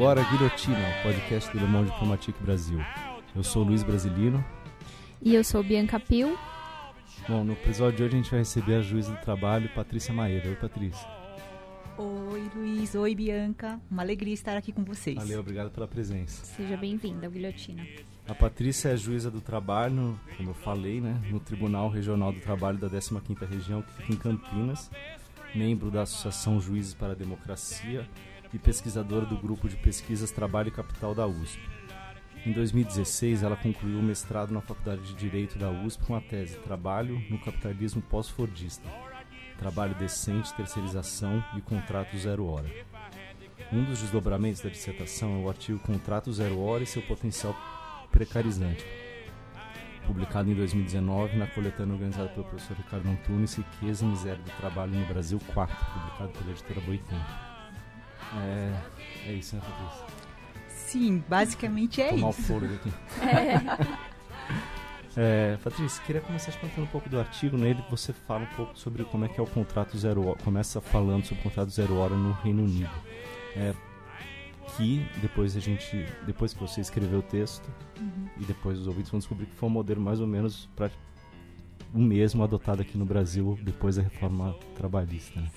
agora a Guilhotina, o podcast do Le Monde Diplomatique Brasil. Eu sou o Luiz Brasilino. E eu sou Bianca Pil. Bom, no episódio de hoje a gente vai receber a juíza do trabalho, Patrícia Maeda. Oi, Patrícia. Oi, Luiz. Oi, Bianca. Uma alegria estar aqui com vocês. Valeu, obrigado pela presença. Seja bem-vinda ao Guilhotina. A Patrícia é juíza do trabalho, como eu falei, né, no Tribunal Regional do Trabalho da 15ª Região, que fica em Campinas, membro da Associação Juízes para a Democracia e pesquisadora do Grupo de Pesquisas Trabalho e Capital da USP. Em 2016, ela concluiu o mestrado na Faculdade de Direito da USP com a tese Trabalho no Capitalismo Pós-Fordista. Trabalho decente, terceirização e contrato zero hora. Um dos desdobramentos da dissertação é o artigo Contrato Zero Hora e seu potencial precarizante, publicado em 2019 na coletânea organizada pelo professor Ricardo Antunes, Riqueza e Miséria do Trabalho no Brasil 4, publicado pela editora Boitempo. É, é isso, né, Patrícia? Sim, basicamente é Tomar o isso. fôlego aqui. É, Patrícia, queria começar te contando um pouco do artigo. Nele você fala um pouco sobre como é que é o contrato zero hora. Começa falando sobre o contrato zero hora no Reino Unido. É, que depois a gente, depois que você escreveu o texto e depois os ouvintes vão descobrir que foi um modelo mais ou menos pra, o mesmo adotado aqui no Brasil depois da reforma trabalhista. né?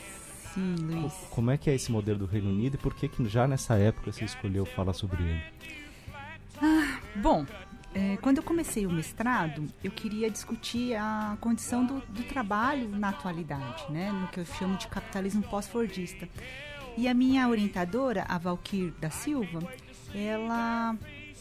Sim, Luiz. Como é que é esse modelo do Reino Unido e por que, que já nessa época você escolheu falar sobre ele? Bom, é, quando eu comecei o mestrado, eu queria discutir a condição do, do trabalho na atualidade, né? No que eu chamo de capitalismo pós-fordista. E a minha orientadora, a Valkyr da Silva, ela,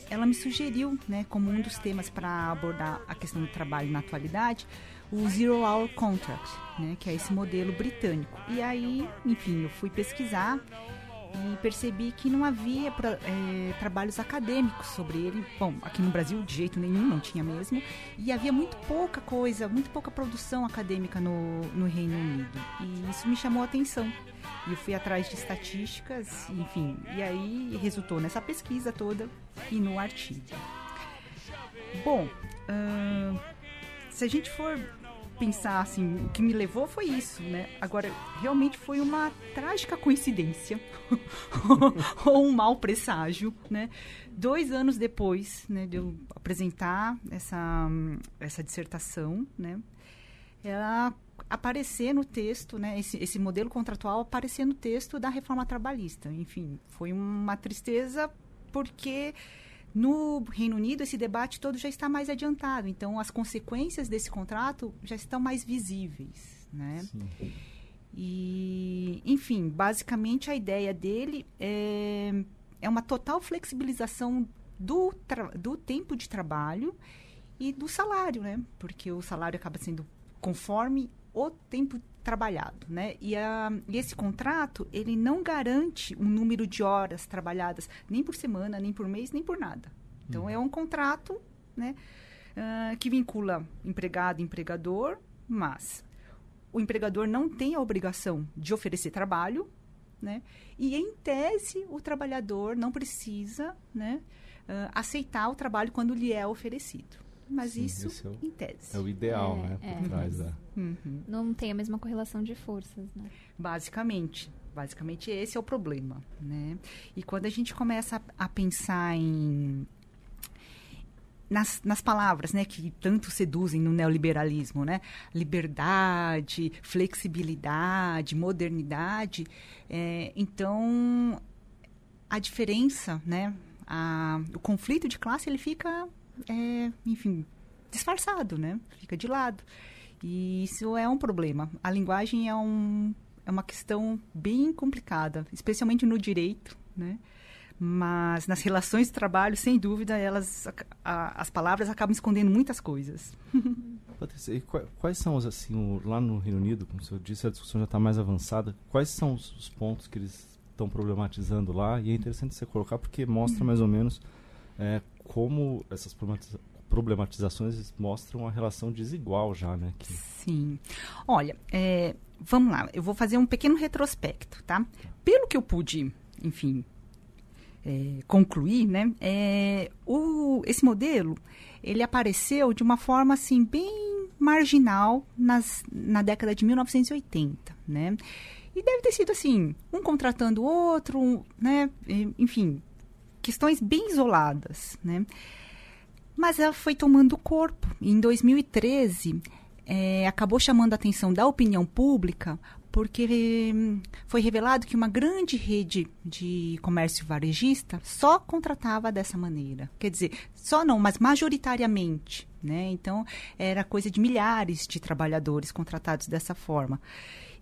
ela me sugeriu, né, como um dos temas para abordar a questão do trabalho na atualidade, o Zero Hour Contract, né, que é esse modelo britânico. E aí, enfim, eu fui pesquisar e percebi que não havia pra- eh, trabalhos acadêmicos sobre ele. Bom, aqui no Brasil de jeito nenhum, não tinha mesmo. E havia muito pouca coisa, muito pouca produção acadêmica no, no Reino Unido. E isso me chamou a atenção. E eu fui atrás de estatísticas, enfim. E aí resultou nessa pesquisa toda e no artigo. Bom, ahn, se a gente for pensar assim, o que me levou foi isso, né? Agora, realmente foi uma trágica coincidência ou um mau presságio, né? Dois anos depois, né, de eu apresentar essa, essa dissertação, né? Ela aparecer no texto, né? Esse, esse modelo contratual aparecer no texto da reforma trabalhista. Enfim, foi uma tristeza porque no Reino Unido, esse debate todo já está mais adiantado. Então, as consequências desse contrato já estão mais visíveis, né? Sim. E, enfim, basicamente a ideia dele é, é uma total flexibilização do, do tempo de trabalho e do salário, né? Porque o salário acaba sendo conforme o tempo trabalhado, né? E, a, e esse contrato, ele não garante um número de horas trabalhadas nem por semana, nem por mês, nem por nada. Então, é um contrato, né? ah, que vincula empregado e empregador, mas o empregador não tem a obrigação de oferecer trabalho, né? E em tese o trabalhador não precisa, né, ah, aceitar o trabalho quando lhe é oferecido. Mas Sim, isso é o- em tese. É o ideal, É, né? Por é. trás da. Uhum. Não tem a mesma correlação de forças, né? Basicamente. Basicamente, esse é o problema, né? E quando a gente começa a, a pensar em... Nas, nas palavras, né, que tanto seduzem no neoliberalismo, né? Liberdade, flexibilidade, modernidade. é, então, a diferença, né? A, o conflito de classe, ele fica, é, enfim, disfarçado, né? Fica de lado. E isso é um problema. A linguagem é, um, é uma questão bem complicada, especialmente no direito, né? Mas nas relações de trabalho, sem dúvida, elas, a- a- as palavras acabam escondendo muitas coisas. Patrícia, e qua- quais são os, assim, o- lá no Reino Unido, como você disse, a discussão já está mais avançada, quais são os, os pontos que eles estão problematizando lá? E é interessante você colocar porque mostra mais ou menos é, como essas problematiza- problematizações mostram uma relação desigual já, né? Que, Sim. Olha, é, vamos lá, eu vou fazer um pequeno retrospecto, tá? Pelo que eu pude, enfim, é, concluir, né? É, o, esse modelo, ele apareceu de uma forma, assim, bem marginal nas, na década de 1980, né? E deve ter sido assim, um contratando o outro, né? Enfim, questões bem isoladas, né? Mas ela foi tomando corpo. Em 2013, é, acabou chamando a atenção da opinião pública porque hum, foi revelado que uma grande rede de comércio varejista só contratava dessa maneira. Quer dizer, só não, mas majoritariamente. Né? Então, era coisa de milhares de trabalhadores contratados dessa forma.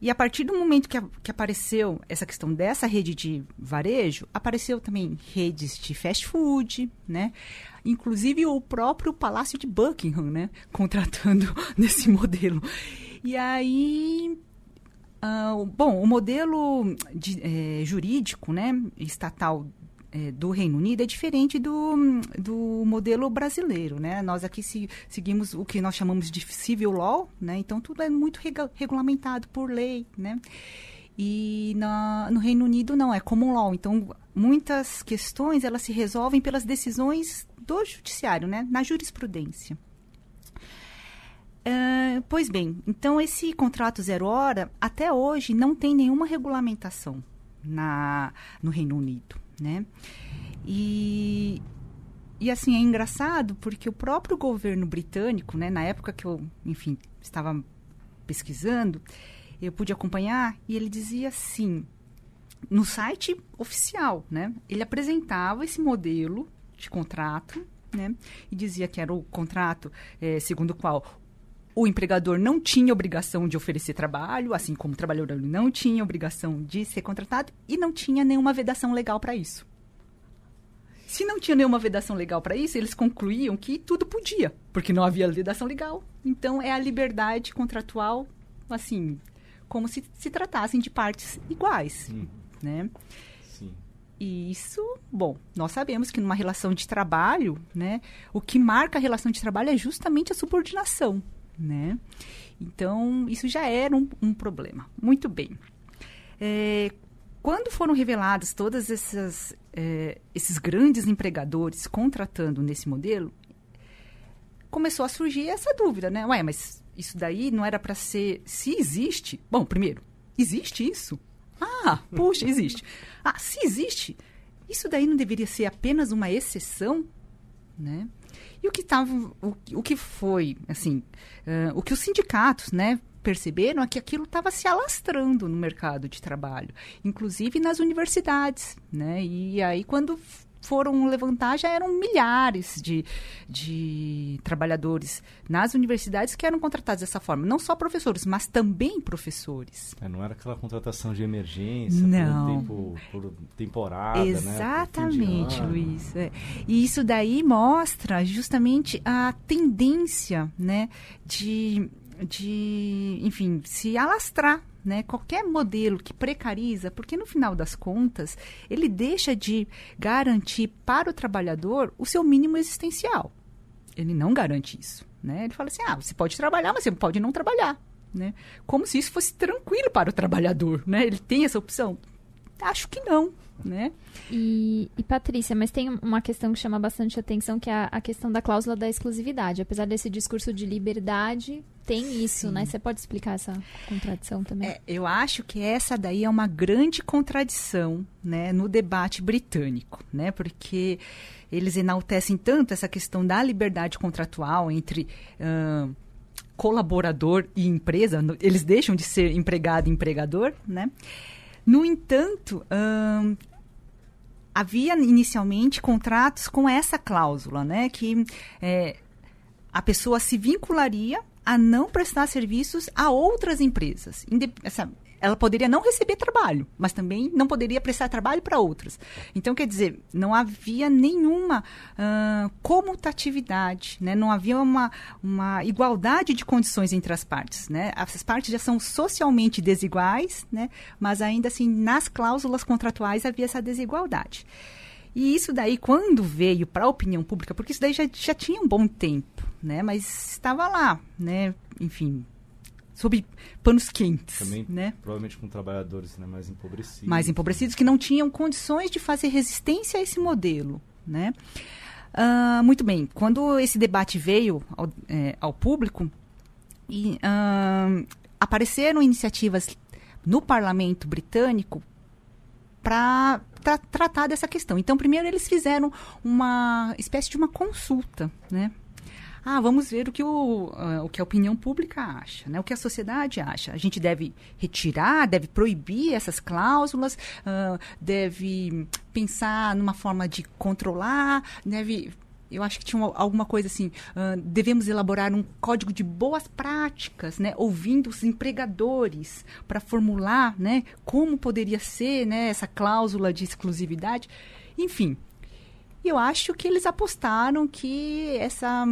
E a partir do momento que, a, que apareceu essa questão dessa rede de varejo, apareceu também redes de fast food, né? Inclusive o próprio Palácio de Buckingham, né? Contratando nesse modelo. E aí Uh, bom, o modelo de, é, jurídico né, estatal é, do Reino Unido é diferente do, do modelo brasileiro, né? Nós aqui se, seguimos o que nós chamamos de civil law, né? Então tudo é muito regulamentado por lei, né? E na, no Reino Unido não, é common law. Então muitas questões elas se resolvem pelas decisões do judiciário, né? Na jurisprudência. Uh, pois bem, então esse contrato zero hora até hoje não tem nenhuma regulamentação na, no Reino Unido né? E, e assim, é engraçado porque o próprio governo britânico, né, na época que eu, enfim, estava pesquisando, eu pude acompanhar e ele dizia assim, no site oficial, né, ele apresentava esse modelo de contrato, né, e dizia que era o contrato é, segundo o qual o empregador não tinha obrigação de oferecer trabalho, assim como o trabalhador não tinha obrigação de ser contratado e não tinha nenhuma vedação legal para isso. Se não tinha nenhuma vedação legal para isso, eles concluíam que tudo podia, porque não havia vedação legal. Então é a liberdade contratual, assim, como se se tratassem de partes iguais, hum. né? Sim. E isso, bom, nós sabemos que numa relação de trabalho, né, o que marca a relação de trabalho é justamente a subordinação né? Então, isso já era um, um problema. Muito bem. É, quando foram revelados todos esses, é, esses grandes empregadores contratando nesse modelo, começou a surgir essa dúvida, né? Ué, mas isso daí não era para ser. Se existe. Bom, primeiro, existe isso? Ah, puxa, existe. Ah, se existe, isso daí não deveria ser apenas uma exceção, né? E o que estava, o, o, que foi, assim, uh, o que os sindicatos, né, perceberam é que aquilo estava se alastrando no mercado de trabalho, inclusive nas universidades, né? E aí quando foram levantar já eram milhares de, de trabalhadores nas universidades que eram contratados dessa forma. Não só professores, mas também professores. É, não era aquela contratação de emergência, não. por, tempo, por temporada? Exatamente, né? Luiz. É. E isso daí mostra justamente a tendência né, de, de, enfim, se alastrar né? Qualquer modelo que precariza, porque no final das contas, ele deixa de garantir para o trabalhador o seu mínimo existencial. Ele não garante isso, né? Ele fala assim: "Ah, você pode trabalhar, mas você pode não trabalhar", né? Como se isso fosse tranquilo para o trabalhador, né? Ele tem essa opção? Acho que não, né? E, e, Patrícia, mas tem uma questão que chama bastante atenção, que é a, a, questão da cláusula da exclusividade. Apesar desse discurso de liberdade, tem isso, Sim. né? Você pode explicar essa contradição também? É, eu acho que essa daí é uma grande contradição, né, no debate britânico, né? Porque eles enaltecem tanto essa questão da liberdade contratual entre uh, colaborador e empresa, eles deixam de ser empregado e empregador, né? No entanto, havia inicialmente contratos com essa cláusula, né? Que é, a pessoa se vincularia a não prestar serviços a outras empresas. Ela poderia não receber trabalho, mas também não poderia prestar trabalho para outras. Então, quer dizer, não havia nenhuma uh, comutatividade, né? não havia uma, uma igualdade de condições entre as partes. Né? As partes já são socialmente desiguais, né? mas ainda assim, nas cláusulas contratuais havia essa desigualdade. E isso daí, quando veio para a opinião pública, porque isso daí já, já tinha um bom tempo, né? mas estava lá, né? enfim, sob panos quentes, Também, né? provavelmente com trabalhadores né, mais empobrecidos. mais empobrecidos que não tinham condições de fazer resistência a esse modelo, né? Ah, muito bem, quando esse debate veio ao, é, ao público, e, ah, apareceram iniciativas no parlamento britânico para tratar dessa questão. Então, primeiro eles fizeram uma espécie de uma consulta, né? Ah, vamos ver o que, o, uh, o que a opinião pública acha, né? o que a sociedade acha. A gente deve retirar, deve proibir essas cláusulas, uh, deve pensar numa forma de controlar, deve eu acho que tinha uma, alguma coisa assim, uh, devemos elaborar um código de boas práticas, né, ouvindo os empregadores para formular, né, como poderia ser, né, essa cláusula de exclusividade, enfim. Eu acho que eles apostaram que essa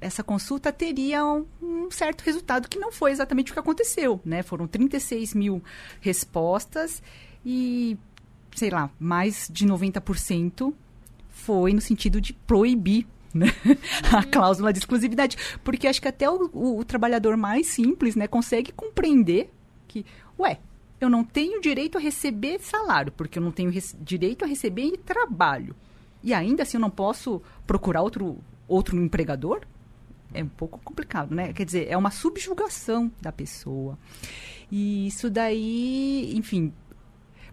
essa consulta teria um, um, certo resultado que não foi exatamente o que aconteceu, né? Foram 36 mil respostas e, sei lá, mais de 90% foi no sentido de proibir né? a uhum. cláusula de exclusividade. Porque acho que até o, o, o, trabalhador mais simples né, consegue compreender que, ué, eu não tenho direito a receber salário, porque eu não tenho direito a receber trabalho. E ainda assim eu não posso procurar outro, outro empregador? É um pouco complicado, né? Quer dizer, é uma subjugação da pessoa. E isso daí, enfim.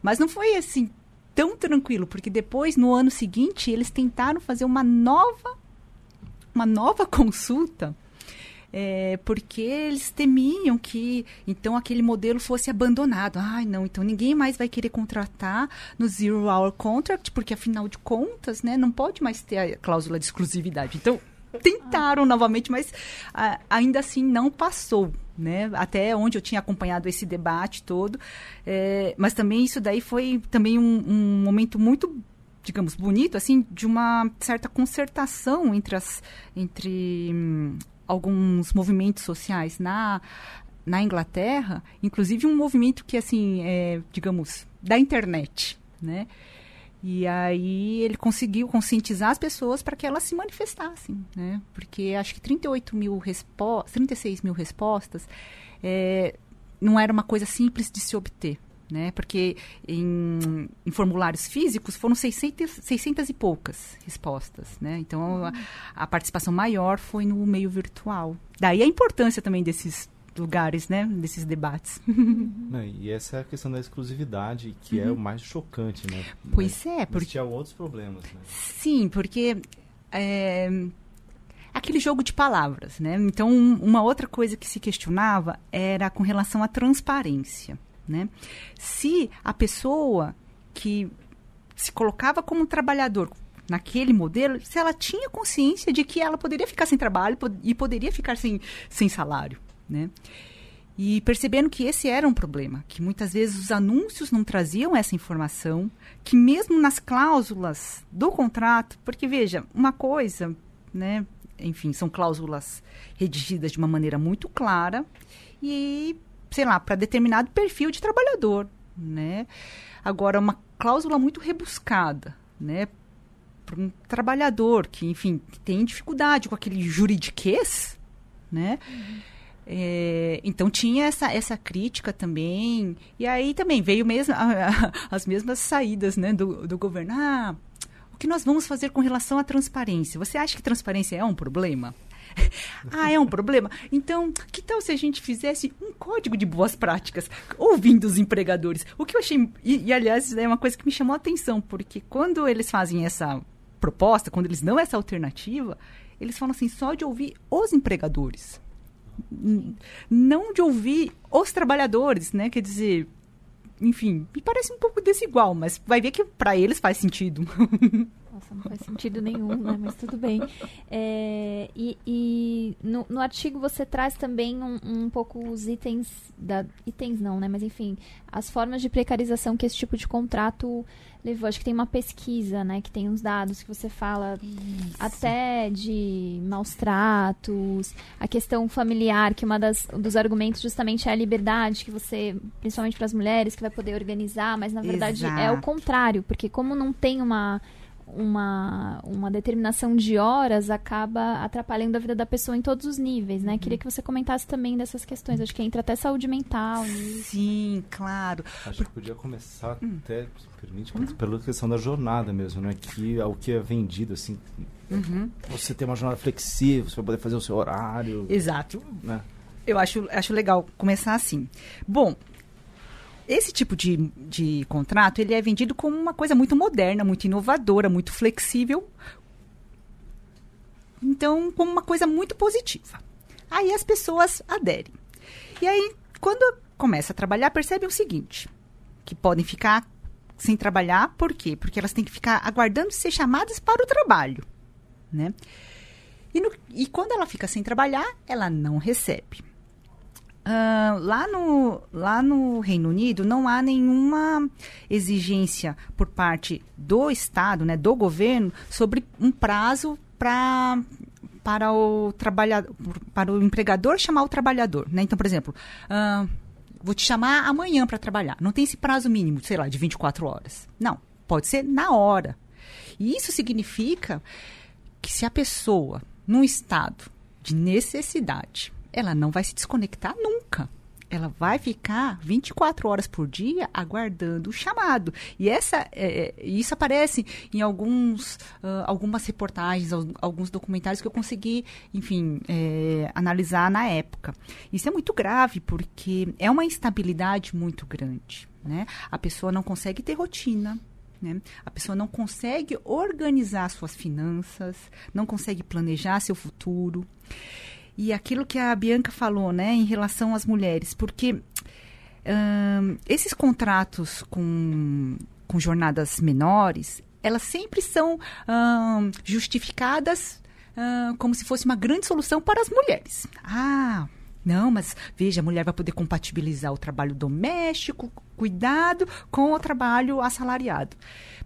Mas não foi assim tão tranquilo, porque depois, no ano seguinte, eles tentaram fazer uma nova, uma nova consulta, é, porque eles temiam que então aquele modelo fosse abandonado. Ai, não, então ninguém mais vai querer contratar no Zero Hour Contract, porque afinal de contas, né, não pode mais ter a cláusula de exclusividade. Então, tentaram novamente, mas a, ainda assim não passou. Né? Até onde eu tinha acompanhado esse debate todo. É, mas também isso daí foi também um, um, momento muito, digamos, bonito, assim, de uma certa concertação entre, as, entre hum, alguns movimentos sociais na, na Inglaterra, inclusive um movimento que, assim, é, digamos, da internet, né? E aí ele conseguiu conscientizar as pessoas para que elas se manifestassem, né? Porque acho que 38 mil respostas, 36 mil respostas é, não era uma coisa simples de se obter, né? Porque em, em formulários físicos foram 600, 600 e poucas respostas, né? Então a, a participação maior foi no meio virtual. Daí a importância também desses lugares, né, desses debates. Não, e essa é a questão da exclusividade, que uhum. é o mais chocante, né? Pois mas, é, porque... tinha outros problemas, né? Sim, porque... É, aquele jogo de palavras, né? Então, uma outra coisa que se questionava era com relação à transparência, né? Se a pessoa que se colocava como trabalhador naquele modelo, se ela tinha consciência de que ela poderia ficar sem trabalho e poderia ficar sem, sem salário, né? E percebendo que esse era um problema, que muitas vezes os anúncios não traziam essa informação, que mesmo nas cláusulas do contrato, porque veja, uma coisa, né, enfim, são cláusulas redigidas de uma maneira muito clara e, sei lá, para determinado perfil de trabalhador, né? Agora uma cláusula muito rebuscada, né, para um trabalhador que, enfim, tem dificuldade com aquele juridiquês, né? Uhum é, então tinha essa, essa crítica também. E aí também veio mesmo, a, a, as mesmas saídas né, do, do governo. Ah, o que nós vamos fazer com relação à transparência? Você acha que transparência é um problema? ah, é um problema? Então, que tal se a gente fizesse um código de boas práticas, ouvindo os empregadores? O que eu achei. E, e aliás, é uma coisa que me chamou a atenção, porque quando eles fazem essa proposta, quando eles dão essa alternativa, eles falam assim, só de ouvir os empregadores não de ouvir os trabalhadores, né? Quer dizer, enfim, me parece um pouco desigual, mas vai ver que para eles faz sentido. Nossa, não faz sentido nenhum, né? Mas tudo bem. É, e, e no, no, artigo você traz também um, um, pouco os itens da itens não, né? Mas enfim, as formas de precarização que esse tipo de contrato levou. Acho que tem uma pesquisa, né? Que tem uns dados que você fala Isso. até de maus tratos, a questão familiar, que uma das dos argumentos justamente é a liberdade que você, principalmente para as mulheres, que vai poder organizar, mas na verdade Exato. é o contrário, porque como não tem uma uma, uma determinação de horas acaba atrapalhando a vida da pessoa em todos os níveis, né? Uhum. Queria que você comentasse também dessas questões. Acho que entra até saúde mental. Sim, claro. Acho que podia começar hum. até, permite, uhum. pela questão da jornada mesmo, né? Que é o que é vendido, assim. Uhum. Você tem uma jornada flexível, você vai poder fazer o seu horário. Exato. Né? Eu acho, acho legal começar assim. Bom, esse tipo de, de contrato, ele é vendido como uma coisa muito moderna, muito inovadora, muito flexível. Então, como uma coisa muito positiva. Aí as pessoas aderem. E aí, quando começa a trabalhar, percebem o seguinte, que podem ficar sem trabalhar, por quê? Porque elas têm que ficar aguardando ser chamadas para o trabalho, né? E, no, e quando ela fica sem trabalhar, ela não recebe. Uh, lá, no, lá no Reino Unido não há nenhuma exigência por parte do Estado, né, do governo, sobre um prazo para para o trabalhador, para o empregador chamar o trabalhador, né? Então, por exemplo, uh, vou te chamar amanhã para trabalhar. Não tem esse prazo mínimo, sei lá, de 24 horas. Não, pode ser na hora. E isso significa que se a pessoa, num estado de necessidade, ela não vai se desconectar nunca. Ela vai ficar 24 horas por dia aguardando o chamado. E essa, é, é isso aparece em alguns, uh, algumas reportagens, alguns documentários que eu consegui, enfim, é, analisar na época. Isso é muito grave, porque é uma instabilidade muito grande. Né? A pessoa não consegue ter rotina, né? A pessoa não consegue organizar suas finanças, não consegue planejar seu futuro. E aquilo que a Bianca falou, né, em relação às mulheres, porque hum, esses contratos com, com jornadas menores, elas sempre são hum, justificadas hum, como se fosse uma grande solução para as mulheres. Ah, não, mas veja, a mulher vai poder compatibilizar o trabalho doméstico, cuidado, com o trabalho assalariado.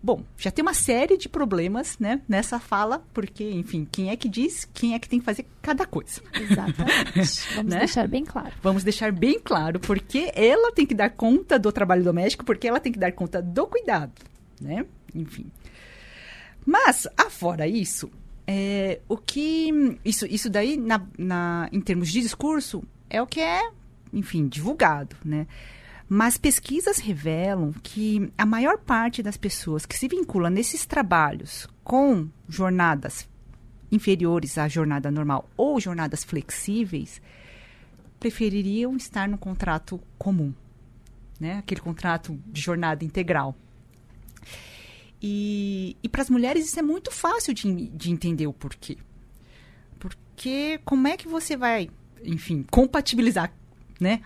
Bom, já tem uma série de problemas né, nessa fala, porque, enfim, quem é que diz, quem é que tem que fazer cada coisa. Exatamente. Vamos né? deixar bem claro. Vamos deixar bem claro, porque ela tem que dar conta do trabalho doméstico, porque ela tem que dar conta do cuidado, né? Enfim. Mas, afora isso, é, o que. Isso, isso daí, na, na, em termos de discurso, é o que é, enfim, divulgado, né? Mas pesquisas revelam que a maior parte das pessoas que se vinculam nesses trabalhos com jornadas inferiores à jornada normal ou jornadas flexíveis prefeririam estar no contrato comum, né? Aquele contrato de jornada integral. E, e para as mulheres isso é muito fácil de, de entender o porquê. Porque como é que você vai, enfim, compatibilizar, né?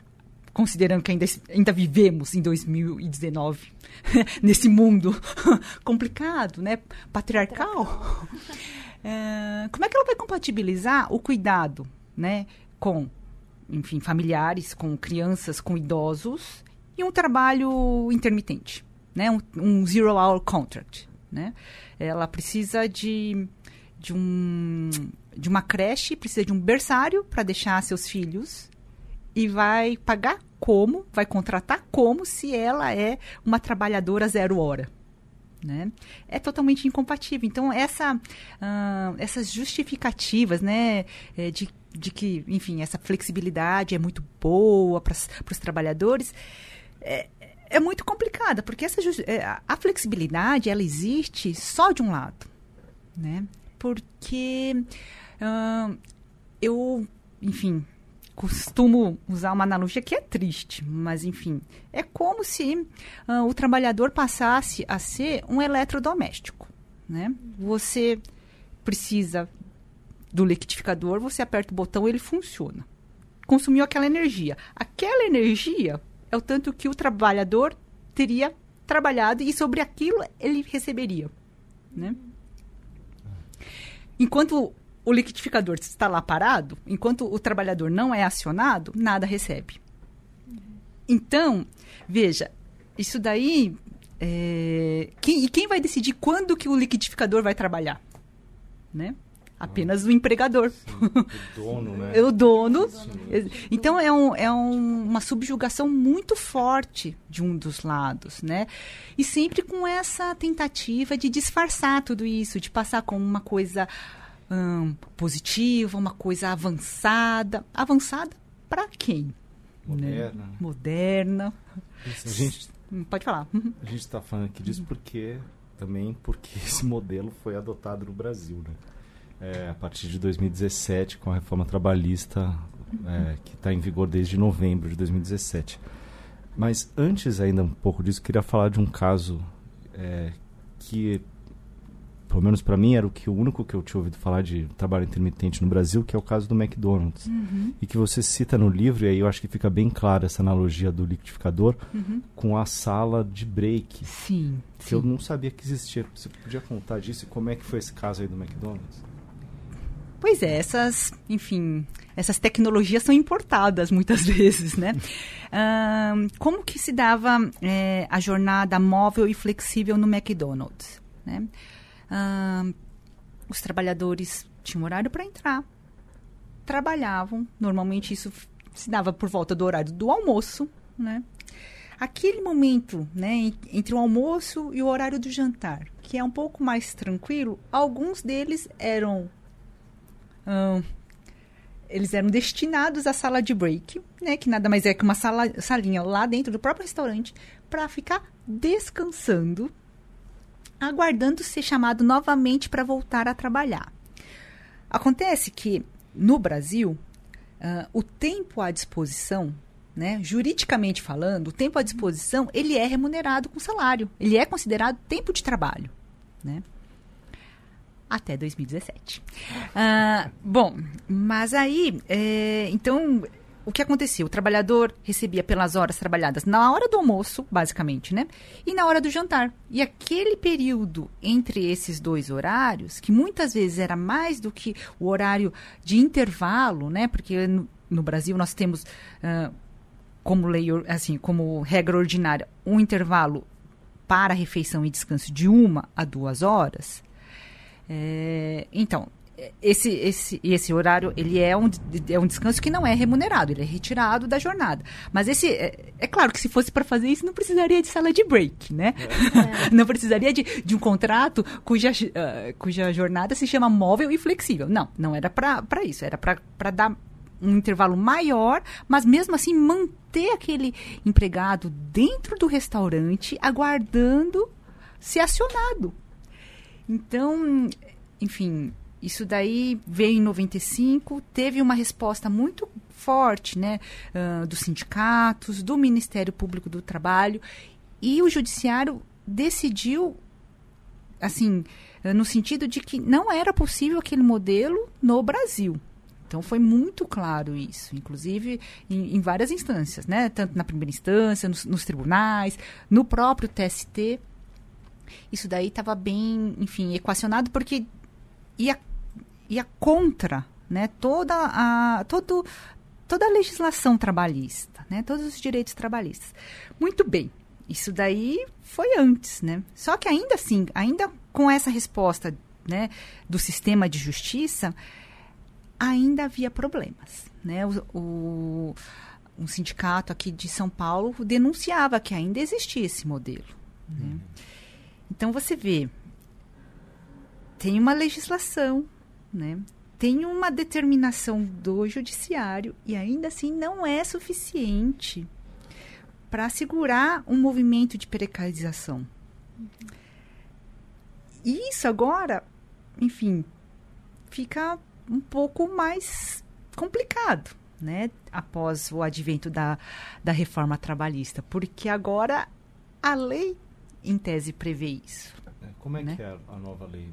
Considerando que ainda, ainda vivemos em 2019, nesse mundo complicado, né? Patriarcal. É, como é que ela vai compatibilizar o cuidado, né? Com, enfim, familiares, com crianças, com idosos e um trabalho intermitente? Né? um, um zero hour contract. Né? Ela precisa de, de, um, de uma creche, precisa de um berçário para deixar seus filhos e vai pagar como, vai contratar como se ela é uma trabalhadora zero hora. Né? É totalmente incompatível. Então, essa, uh, essas justificativas né, é, de, de que, enfim, essa flexibilidade é muito boa para os trabalhadores, é, é muito complicada, porque essa, é, a flexibilidade ela existe só de um lado, né? Porque eu, enfim, costumo usar uma analogia que é triste, mas enfim, é como se o trabalhador passasse a ser um eletrodoméstico, né? Você precisa do liquidificador, você aperta o botão, ele funciona. Consumiu aquela energia. Aquela energia é o tanto que o trabalhador teria trabalhado e sobre aquilo ele receberia, né? Enquanto o liquidificador está lá parado, enquanto o trabalhador não é acionado, nada recebe. Então, veja, isso daí é, quem, e quem vai decidir quando que o liquidificador vai trabalhar, né? Apenas o empregador. Sim, o dono, né? o dono. Então é, um, é um, uma subjugação muito forte de um dos lados, né? E sempre com essa tentativa de disfarçar tudo isso, de passar como uma coisa hum, positiva, uma coisa avançada. Avançada para quem? Moderna. Né? Moderna. Isso, gente, Pode falar. a gente está falando aqui disso porque também porque esse modelo foi adotado no Brasil, né? É, a partir de 2017, com a reforma trabalhista é, que está em vigor desde novembro de 2017. Mas antes ainda um pouco disso, queria falar de um caso é, que, pelo menos para mim, era o que o único que eu tinha ouvido falar de trabalho intermitente no Brasil, que é o caso do McDonald's. Uhum. E que você cita no livro, e aí eu acho que fica bem clara essa analogia do liquidificador Uhum. com a sala de break, Sim. que eu sim. não sabia que existia. Você podia contar disso e como é que foi esse caso aí do McDonald's? Pois é, essas, enfim, essas tecnologias são importadas muitas vezes, né? Ahn, como que se dava é, a jornada móvel e flexível no McDonald's? Né? Ahn, os trabalhadores tinham horário para entrar, trabalhavam, normalmente isso se dava por volta do horário do almoço, né? Aquele momento, né, en- entre o almoço e o horário do jantar, que é um pouco mais tranquilo, alguns deles eram Eles eram destinados à sala de break, né, que nada mais é que uma sala, salinha lá dentro do próprio restaurante, para ficar descansando, aguardando ser chamado novamente para voltar a trabalhar. Acontece que no Brasil ah, o tempo à disposição, né, juridicamente falando, o tempo à disposição ele é remunerado com salário, ele é considerado tempo de trabalho, né? Até 2017. Ah, bom, mas aí, é, então, o que acontecia? O trabalhador recebia pelas horas trabalhadas na hora do almoço, basicamente, né? E na hora do jantar. E aquele período entre esses dois horários, que muitas vezes era mais do que o horário de intervalo, né? Porque no, no Brasil nós temos, ah, como lei, assim, como regra ordinária, um intervalo para refeição e descanso de uma a duas horas. É, então, esse, esse, esse horário ele é um, é um descanso que não é remunerado, ele é retirado da jornada. Mas esse é, é claro que se fosse para fazer isso, não precisaria de sala de break, né? não precisaria de, de um contrato cuja, ah, cuja jornada se chama móvel e flexível. Não, não era para isso, era para dar um intervalo maior, mas mesmo assim manter aquele empregado dentro do restaurante, aguardando ser acionado. Então, enfim, isso daí veio em 95, teve uma resposta muito forte, né, ah, dos sindicatos, do Ministério Público do Trabalho, e o Judiciário decidiu, assim, no sentido de que não era possível aquele modelo no Brasil. Então foi muito claro isso, inclusive em, em várias instâncias, né? Tanto na primeira instância, nos, nos tribunais, no próprio TST. Isso daí estava bem, enfim, equacionado porque ia, ia contra né, toda, a, todo, toda a legislação trabalhista, né, todos os direitos trabalhistas. Muito bem, isso daí foi antes, né? Só que ainda assim, ainda com essa resposta né, do sistema de justiça, ainda havia problemas. Né? O, o, um sindicato aqui de São Paulo denunciava que ainda existia esse modelo. Né? Então você vê, tem uma legislação, né? tem uma determinação do judiciário e ainda assim não é suficiente para assegurar um movimento de precarização. Isso agora, enfim, fica um pouco mais complicado, né? Após o advento da, da reforma trabalhista, porque agora a lei, em tese, prevê isso. É, Como é Né? que é a nova lei?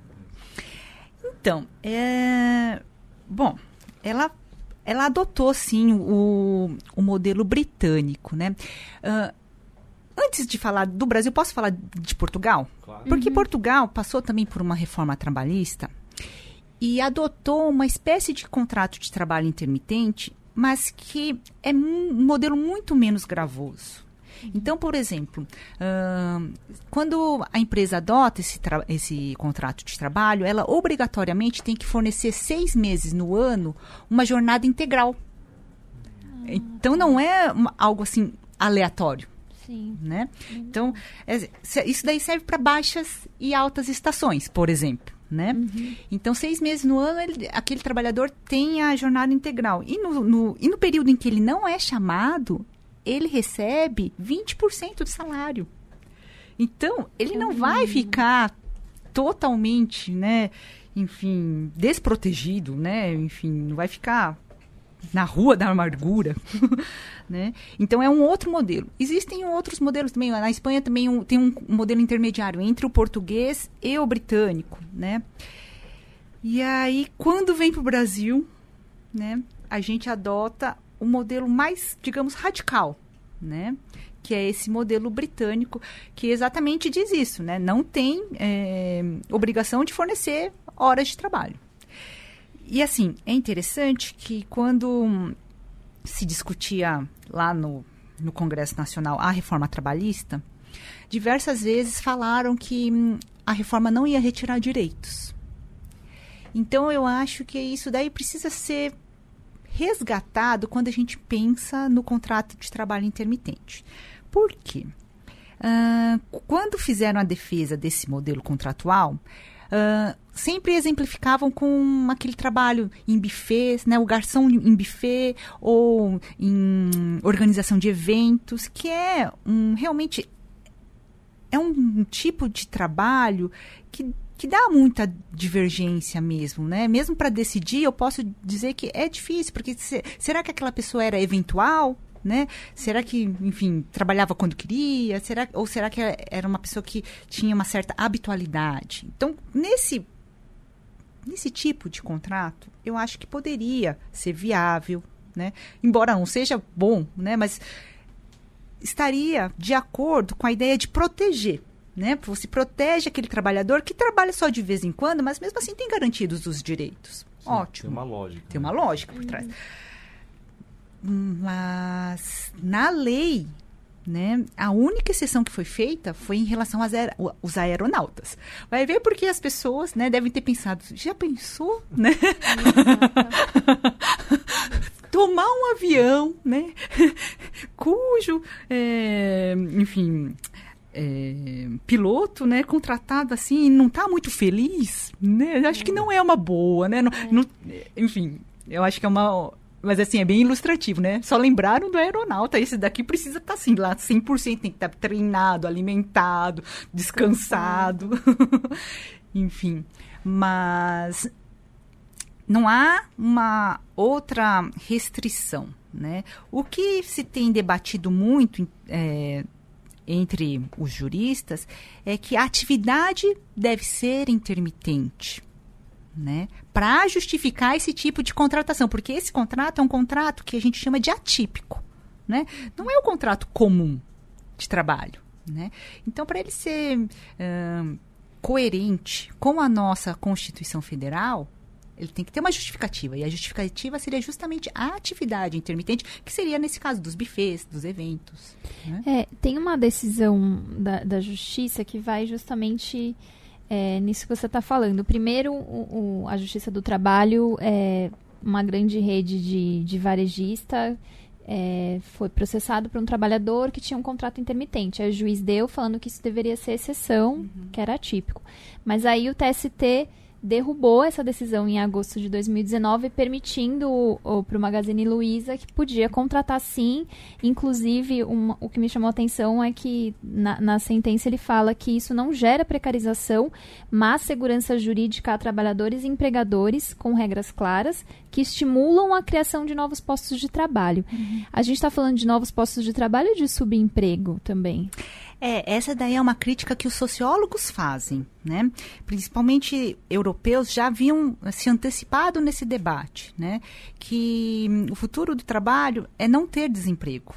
Então, é... Bom, ela, ela adotou, sim, o, o modelo britânico, né? Ah, antes de falar do Brasil, posso falar de Portugal? Claro. Porque Portugal passou também por uma reforma trabalhista e adotou uma espécie de contrato de trabalho intermitente, mas que é um modelo muito menos gravoso. Então, por exemplo, uh, quando a empresa adota esse, esse contrato de trabalho, ela obrigatoriamente tem que fornecer seis meses no ano uma jornada integral. Então, não é algo assim aleatório. Sim. Né? Então, é, isso daí serve para baixas e altas estações, por exemplo. Né? Uhum. Então, seis meses no ano, ele, aquele trabalhador tem a jornada integral. E no, no, e no período em que ele não é chamado, ele recebe 20% do salário. Então, ele não vai ficar totalmente, né, enfim, desprotegido, né? Enfim, não vai ficar na rua da amargura, né? Então é um outro modelo. Existem outros modelos também. Na Espanha também um, tem um modelo intermediário entre o português e o britânico, né? E aí quando vem para o Brasil, né? A gente adota o modelo mais, digamos, radical, né? Que é esse modelo britânico que exatamente diz isso, né? Não tem é, obrigação de fornecer horas de trabalho. E assim, é interessante que quando se discutia lá no, no Congresso Nacional a reforma trabalhista, diversas vezes falaram que hum, a reforma não ia retirar direitos. Então eu acho que isso daí precisa ser resgatado quando a gente pensa no contrato de trabalho intermitente. Por quê? Uh, quando fizeram a defesa desse modelo contratual, uh, sempre exemplificavam com aquele trabalho em buffets, né, o garçom em buffet ou em organização de eventos, que é um realmente é um tipo de trabalho que, que dá muita divergência mesmo, né? Mesmo para decidir, eu posso dizer que é difícil, porque se, será que aquela pessoa era eventual? Né? Será que, enfim, trabalhava quando queria? Será, ou será que era uma pessoa que tinha uma certa habitualidade? Então, nesse nesse tipo de contrato, eu acho que poderia ser viável, né? Embora não seja bom, né? Mas estaria de acordo com a ideia de proteger, né? Você protege aquele trabalhador que trabalha só de vez em quando, mas mesmo assim tem garantidos os direitos. Sim, Ótimo. Tem uma lógica. Tem né? uma lógica por trás. Mas na lei né? A única exceção que foi feita foi em relação aos aer aeronautas. Vai ver porque as pessoas né, devem ter pensado, já pensou? Né? Tomar um avião, né? cujo, é, enfim, é, piloto, né, contratado assim, não está muito feliz, né? Acho que não é uma boa, né? Não, é. não, enfim, eu acho que é uma mas assim, é bem ilustrativo, né? Só lembraram do aeronauta. Esse daqui precisa estar tá, assim, lá 100%, tem que estar tá treinado, alimentado, descansado. Enfim. Mas não há uma outra restrição, né? O que se tem debatido muito é, entre os juristas é que a atividade deve ser intermitente né, para justificar esse tipo de contratação, porque esse contrato é um contrato que a gente chama de atípico, né? Não é o um contrato comum de trabalho, né? Então, para ele ser coerente com a nossa Constituição Federal, ele tem que ter uma justificativa. E a justificativa seria justamente a atividade intermitente, que seria nesse caso dos bufês, dos eventos. Né? É, tem uma decisão da, da justiça que vai justamente é, nisso que você está falando. Primeiro, o, o, a Justiça do Trabalho é uma grande rede de, de varejista. É, foi processado por um trabalhador que tinha um contrato intermitente. Aí o juiz deu falando que isso deveria ser exceção, uhum. que era atípico. Mas aí o TST derrubou essa decisão em agosto de 2019, permitindo para o Magazine Luiza que podia contratar sim. Inclusive, um, o que me chamou a atenção é que na, na, sentença ele fala que isso não gera precarização, mas segurança jurídica a trabalhadores e empregadores, com regras claras, que estimulam a criação de novos postos de trabalho. Uhum. A gente está falando de novos postos de trabalho ou de subemprego também? É, essa daí é uma crítica que os sociólogos fazem, né? Principalmente europeus já haviam se antecipado nesse debate, né? Que o futuro do trabalho é não ter desemprego,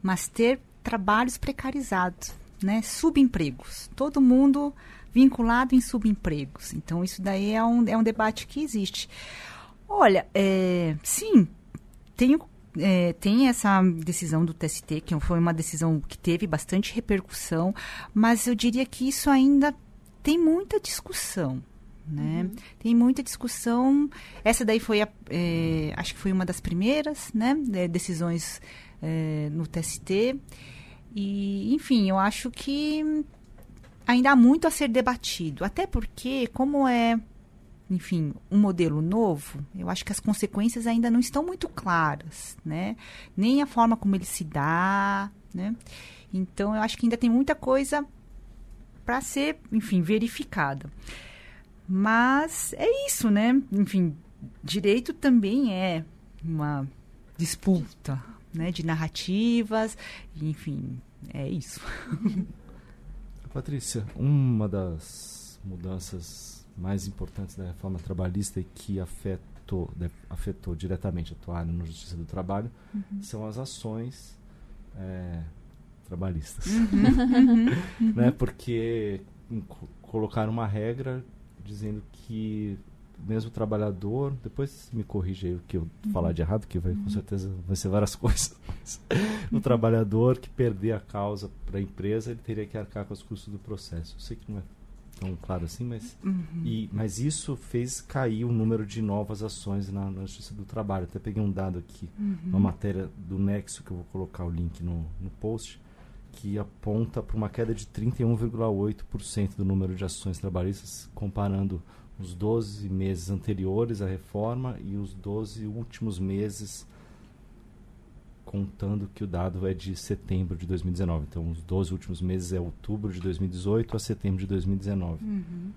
mas ter trabalhos precarizados, né? Subempregos. Todo mundo vinculado em subempregos. Então, isso daí é um, é um debate que existe. Olha, é, sim, tenho é, tem essa decisão do TST, que foi uma decisão que teve bastante repercussão, mas eu diria que isso ainda tem muita discussão. Né? Uhum. Tem muita discussão. Essa daí foi, a, é, acho que foi uma das primeiras né, decisões é, no TST. E, enfim, eu acho que ainda há muito a ser debatido. Até porque, como é enfim, um modelo novo, eu acho que as consequências ainda não estão muito claras, né? Nem a forma como ele se dá, né? Então, eu acho que ainda tem muita coisa para ser, enfim, verificada. Mas é isso, né? Enfim, direito também é uma disputa, né, de narrativas, enfim, é isso. Patrícia, uma das mudanças mais importantes da reforma trabalhista e que afetou, afetou diretamente a tua área no Justiça do Trabalho uhum. são as ações é, trabalhistas. Uhum, uhum, né? Porque colocaram uma regra dizendo que mesmo o trabalhador, depois me corrija aí o que eu uhum. falar de errado, que vai, com uhum. certeza vai ser várias coisas. o uhum. trabalhador que perder a causa para a empresa, ele teria que arcar com os custos do processo. Eu sei que não é tão claro assim, mas, uhum. e, mas isso fez cair o número de novas ações na, na Justiça do Trabalho. Até peguei um dado aqui, uhum. uma matéria do Nexo, que eu vou colocar o link no, no post, que aponta para uma queda de 31,8% do número de ações trabalhistas, comparando os 12 meses anteriores à reforma e os 12 últimos meses contando que o dado é de setembro de 2019. Então, os 12 últimos meses é outubro de 2018 a setembro de 2019. Uhum.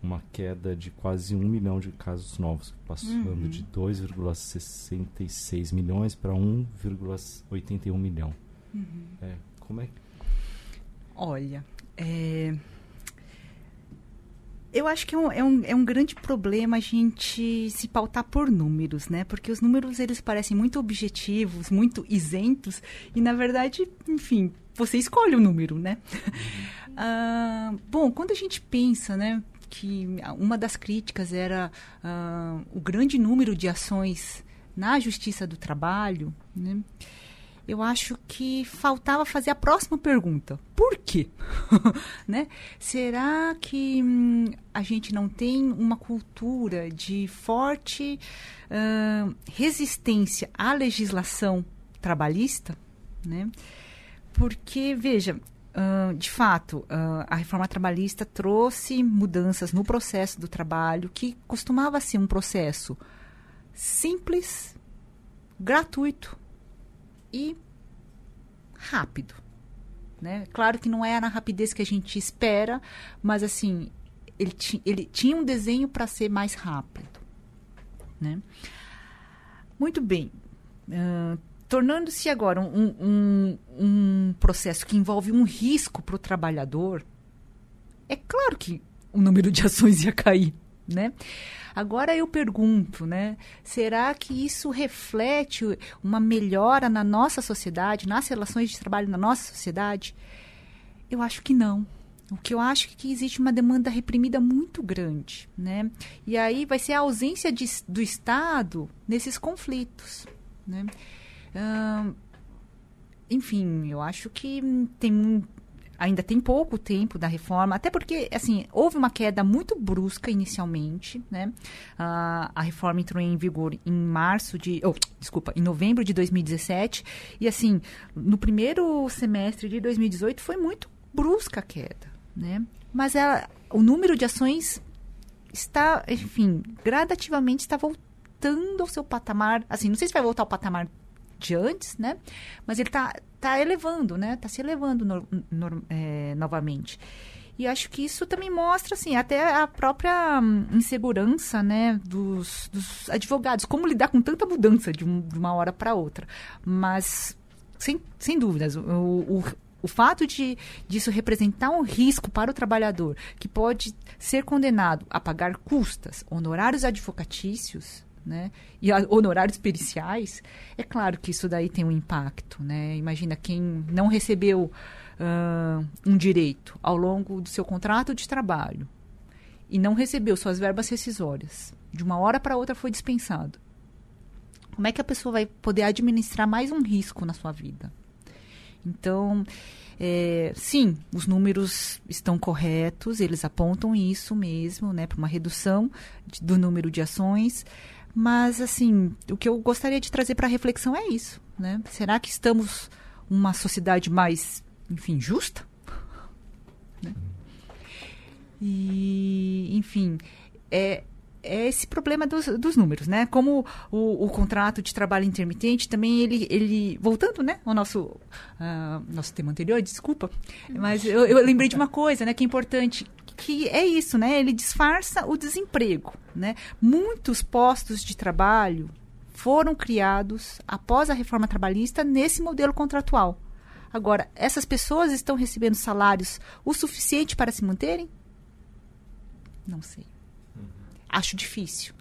Uma queda de quase um milhão de casos novos, passando uhum. de 2,66 milhões para 1,81 milhão. Uhum. É, como é que... Olha, é, eu acho que é um, é, um, é um grande problema a gente se pautar por números, né? Porque os números, eles parecem muito objetivos, muito isentos, e na verdade, enfim, você escolhe o número, né? uh, bom, quando a gente pensa, né, que uma das críticas era uh, o grande número de ações na Justiça do Trabalho, né? Eu acho que faltava fazer a próxima pergunta. Por quê? né? Será que hum, a gente não tem uma cultura de forte uh, resistência à legislação trabalhista? Né? Porque, veja, de fato, a reforma trabalhista trouxe mudanças no processo do trabalho, que costumava ser um processo simples, gratuito, e rápido. Né? Claro que não é na rapidez que a gente espera, mas assim, ele, ti, ele tinha um desenho para ser mais rápido. Né? Muito bem. Uh, Tornando-se agora um, um, um processo que envolve um risco para o trabalhador, é claro que o número de ações ia cair. Né? Agora eu pergunto, né? Será que isso reflete uma melhora na nossa sociedade, nas relações de trabalho na nossa sociedade? Eu acho que não. O que eu acho é que existe uma demanda reprimida muito grande, né? E aí vai ser a ausência de, do Estado nesses conflitos, né? Hum, enfim, eu acho que tem ainda tem pouco tempo da reforma, até porque, assim, houve uma queda muito brusca inicialmente, né? Uh, a reforma entrou em vigor em março de... Oh, desculpa, em novembro de 2017. E, assim, no primeiro semestre de 2018 foi muito brusca a queda, né? Mas ela, o número de ações está, enfim, gradativamente está voltando ao seu patamar, assim, não sei se vai voltar ao patamar de antes, né? Mas ele está tá elevando, né? Está se elevando no, no, é, novamente. E acho que isso também mostra, assim, até a própria hum, insegurança, né, dos, dos, advogados. Como lidar com tanta mudança de, um, de uma hora para outra. Mas, sem, sem dúvidas, o, o, o fato de disso representar um risco para o trabalhador, que pode ser condenado a pagar custas, honorários advocatícios, né? E honorários periciais, é claro que isso daí tem um impacto, né? Imagina quem não recebeu uh, um direito ao longo do seu contrato de trabalho e não recebeu suas verbas rescisórias, de uma hora para outra foi dispensado. Como é que a pessoa vai poder administrar mais um risco na sua vida? Então, é, sim, os números estão corretos, eles apontam isso mesmo, né, para uma redução de, do número de ações. Mas, assim, o que eu gostaria de trazer para a reflexão é isso, né? Será que estamos uma sociedade mais, enfim, justa? Né? E, enfim, é, é esse problema dos, dos números, né? Como o, o, contrato de trabalho intermitente também ele, ele voltando, né, ao nosso uh, nosso tema anterior, desculpa, mas eu, eu, lembrei de uma coisa, né, que é importante, que é isso, né? Ele disfarça o desemprego, né? Muitos postos de trabalho foram criados após a reforma trabalhista nesse modelo contratual. Agora, essas pessoas estão recebendo salários o suficiente para se manterem? Não sei. Acho difícil.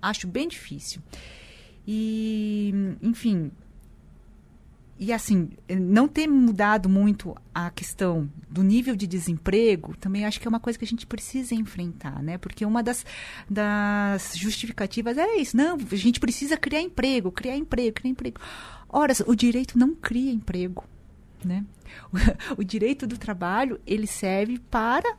Acho bem difícil. E, enfim. E assim, não ter mudado muito a questão do nível de desemprego, também acho que é uma coisa que a gente precisa enfrentar, né? Porque uma das, das justificativas é isso. Não, a gente precisa criar emprego, criar emprego, criar emprego. Ora, o direito não cria emprego, né? O, o direito do trabalho, ele serve para,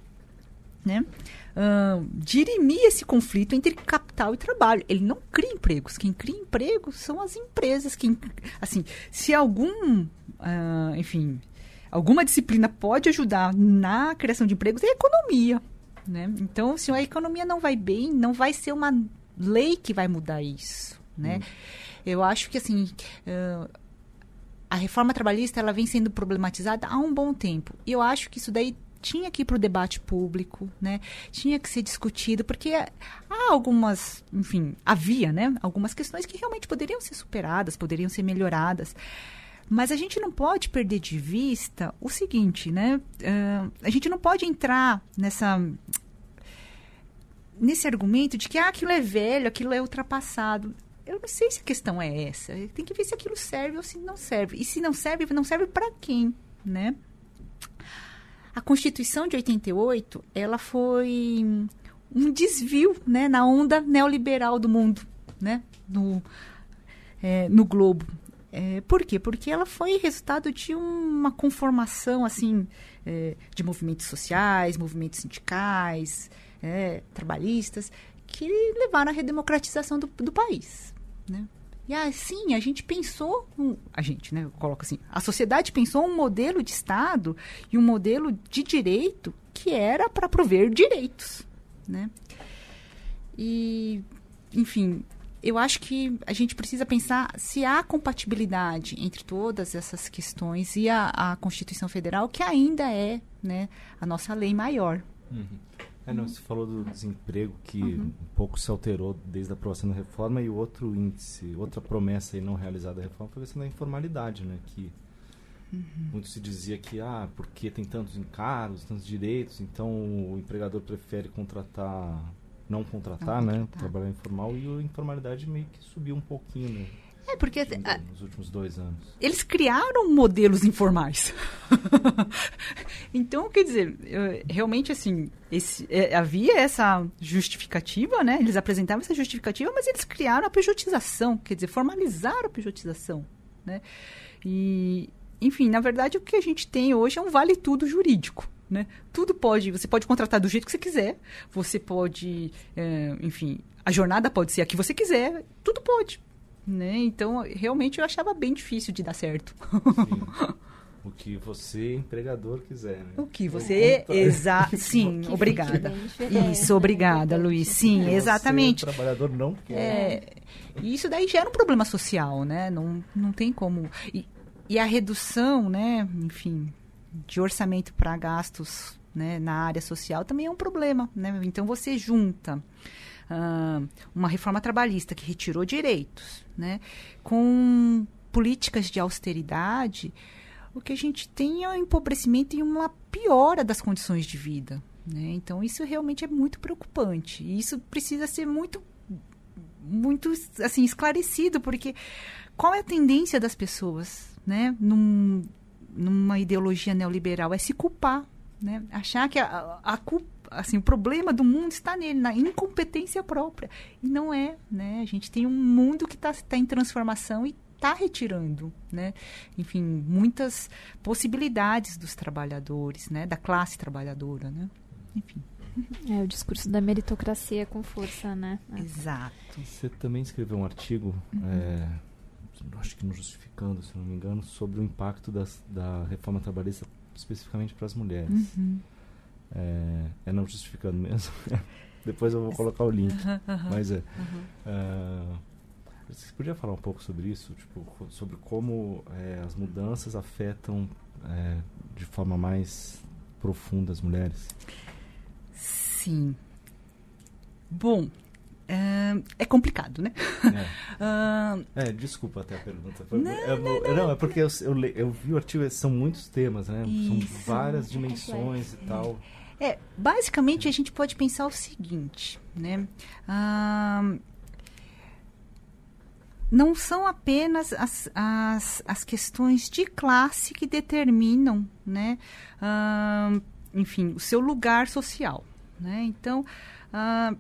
né? uh, dirimir esse conflito entre capital e trabalho. Ele não cria empregos. Quem cria empregos são as empresas. Quem, assim, se algum, uh, enfim, alguma disciplina pode ajudar na criação de empregos, é a economia. Né? Então, se a economia não vai bem, não vai ser uma lei que vai mudar isso. Né? Hum. Eu acho que assim. Uh, a reforma trabalhista ela vem sendo problematizada há um bom tempo. E eu acho que isso daí tinha que ir para o debate público, né? Tinha que ser discutido, porque há algumas, enfim, havia, né? Algumas questões que realmente poderiam ser superadas, poderiam ser melhoradas. Mas a gente não pode perder de vista o seguinte, né? Uh, a gente não pode entrar nessa nesse argumento de que ah, aquilo é velho, aquilo é ultrapassado. Eu não sei se a questão é essa. Tem que ver se aquilo serve ou se não serve. E se não serve, não serve para quem, né? A Constituição de 88, ela foi um desvio né, na onda neoliberal do mundo, né, no, é, no globo. É, por quê? Porque ela foi resultado de uma conformação assim é, de movimentos sociais, movimentos sindicais, é, trabalhistas, que levaram à redemocratização do, do país. Né? E assim, a gente pensou, um, a gente, né, eu coloco assim, a sociedade pensou um modelo de Estado e um modelo de direito que era para prover direitos, né? E, enfim, eu acho que a gente precisa pensar se há compatibilidade entre todas essas questões e a, a Constituição Federal, que ainda é, né, a nossa lei maior. Uhum. É, não, você falou do desemprego que uhum. um pouco se alterou desde a aprovação da reforma e outro índice, outra promessa aí não realizada da reforma foi a questão da informalidade, né? Que uhum. muito se dizia que, ah, porque tem tantos encargos, tantos direitos, então o empregador prefere contratar, não contratar, não né? Contratar. Trabalhar informal e a informalidade meio que subiu um pouquinho, né? É, porque. A, nos últimos dois anos. Eles criaram modelos informais. então, quer dizer, realmente, assim, esse, é, havia essa justificativa, né? Eles apresentavam essa justificativa, mas eles criaram a pejotização, quer dizer, formalizaram a pejotização, né? E, enfim, na verdade, o que a gente tem hoje é um vale-tudo jurídico. Né? Tudo pode, você pode contratar do jeito que você quiser, você pode, é, enfim, a jornada pode ser a que você quiser, tudo pode. Né? Então, realmente eu achava bem difícil de dar certo. Sim. O que você, empregador, quiser. Né? O que você. Exato. Sim, que obrigada. Isso, obrigada, Luiz. Sim, exatamente. O trabalhador não quer. É, isso daí gera um problema social, né? Não, não tem como. E, e a redução, né, enfim, de orçamento para gastos né, na área social também é um problema. Né? Então você junta uma reforma trabalhista que retirou direitos, né, com políticas de austeridade, o que a gente tem é um empobrecimento e uma piora das condições de vida. Né? Então, isso realmente é muito preocupante. E isso precisa ser muito, muito assim, esclarecido, porque qual é a tendência das pessoas né? Num, numa ideologia neoliberal? É se culpar. Né? Achar que a, a, a, assim, o problema do mundo está nele, na incompetência própria. E não é, né? A gente tem um mundo que está tá em transformação e está retirando, né? Enfim, muitas possibilidades dos trabalhadores, né? Da classe trabalhadora, né? Enfim. É o discurso da meritocracia com força, né? Exato. Você também escreveu um artigo, uhum. é, acho que no Justificando, se não me engano, sobre o impacto das, da reforma trabalhista especificamente para as mulheres. Uhum. É, é, não Justificando mesmo. Depois eu vou colocar o link. Mas é. Uh, você podia falar um pouco sobre isso? Tipo, sobre como é, as mudanças afetam é, de forma mais profunda as mulheres? Sim. Bom, é, é complicado, né? É. uh, é. desculpa até a pergunta. Foi, não, é, não, não, não, é porque eu, eu, eu, vi o artigo, são muitos temas, né? Isso. São várias dimensões e tal. É, basicamente a gente pode pensar o seguinte, né? Uh, não são apenas as, as, as questões de classe que determinam, né? Uh, enfim, o seu lugar social. Né? Então, ah,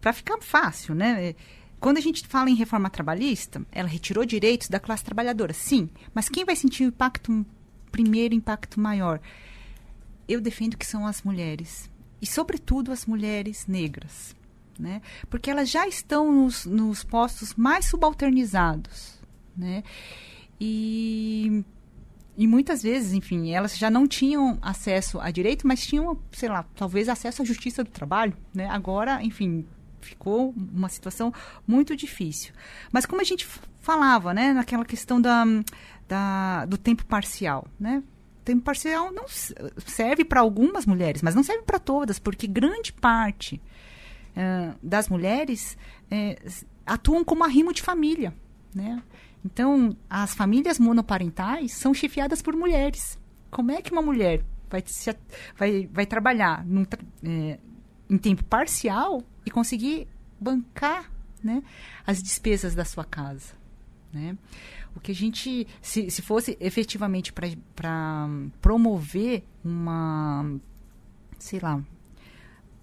para ficar fácil, né? Quando a gente fala em reforma trabalhista, ela retirou direitos da classe trabalhadora, sim. Mas quem vai sentir o impacto primeiro, impacto maior? Eu defendo que são as mulheres e, sobretudo, as mulheres negras, né? Porque elas já estão nos, nos postos mais subalternizados, né? E e muitas vezes, enfim, elas já não tinham acesso a direito, mas tinham, sei lá, talvez acesso à justiça do trabalho, né? Agora, enfim, ficou uma situação muito difícil. Mas como a gente falava, né, naquela questão da, da do tempo parcial, né? Tempo parcial não serve para algumas mulheres, mas não serve para todas, porque grande parte uh, das mulheres uh, atuam como arrimo de família, né? Então, as famílias monoparentais são chefiadas por mulheres. Como é que uma mulher vai, se, vai, vai trabalhar num, é, em tempo parcial e conseguir bancar né, as despesas da sua casa? Né? O que a gente, se, se fosse efetivamente para promover uma, sei lá,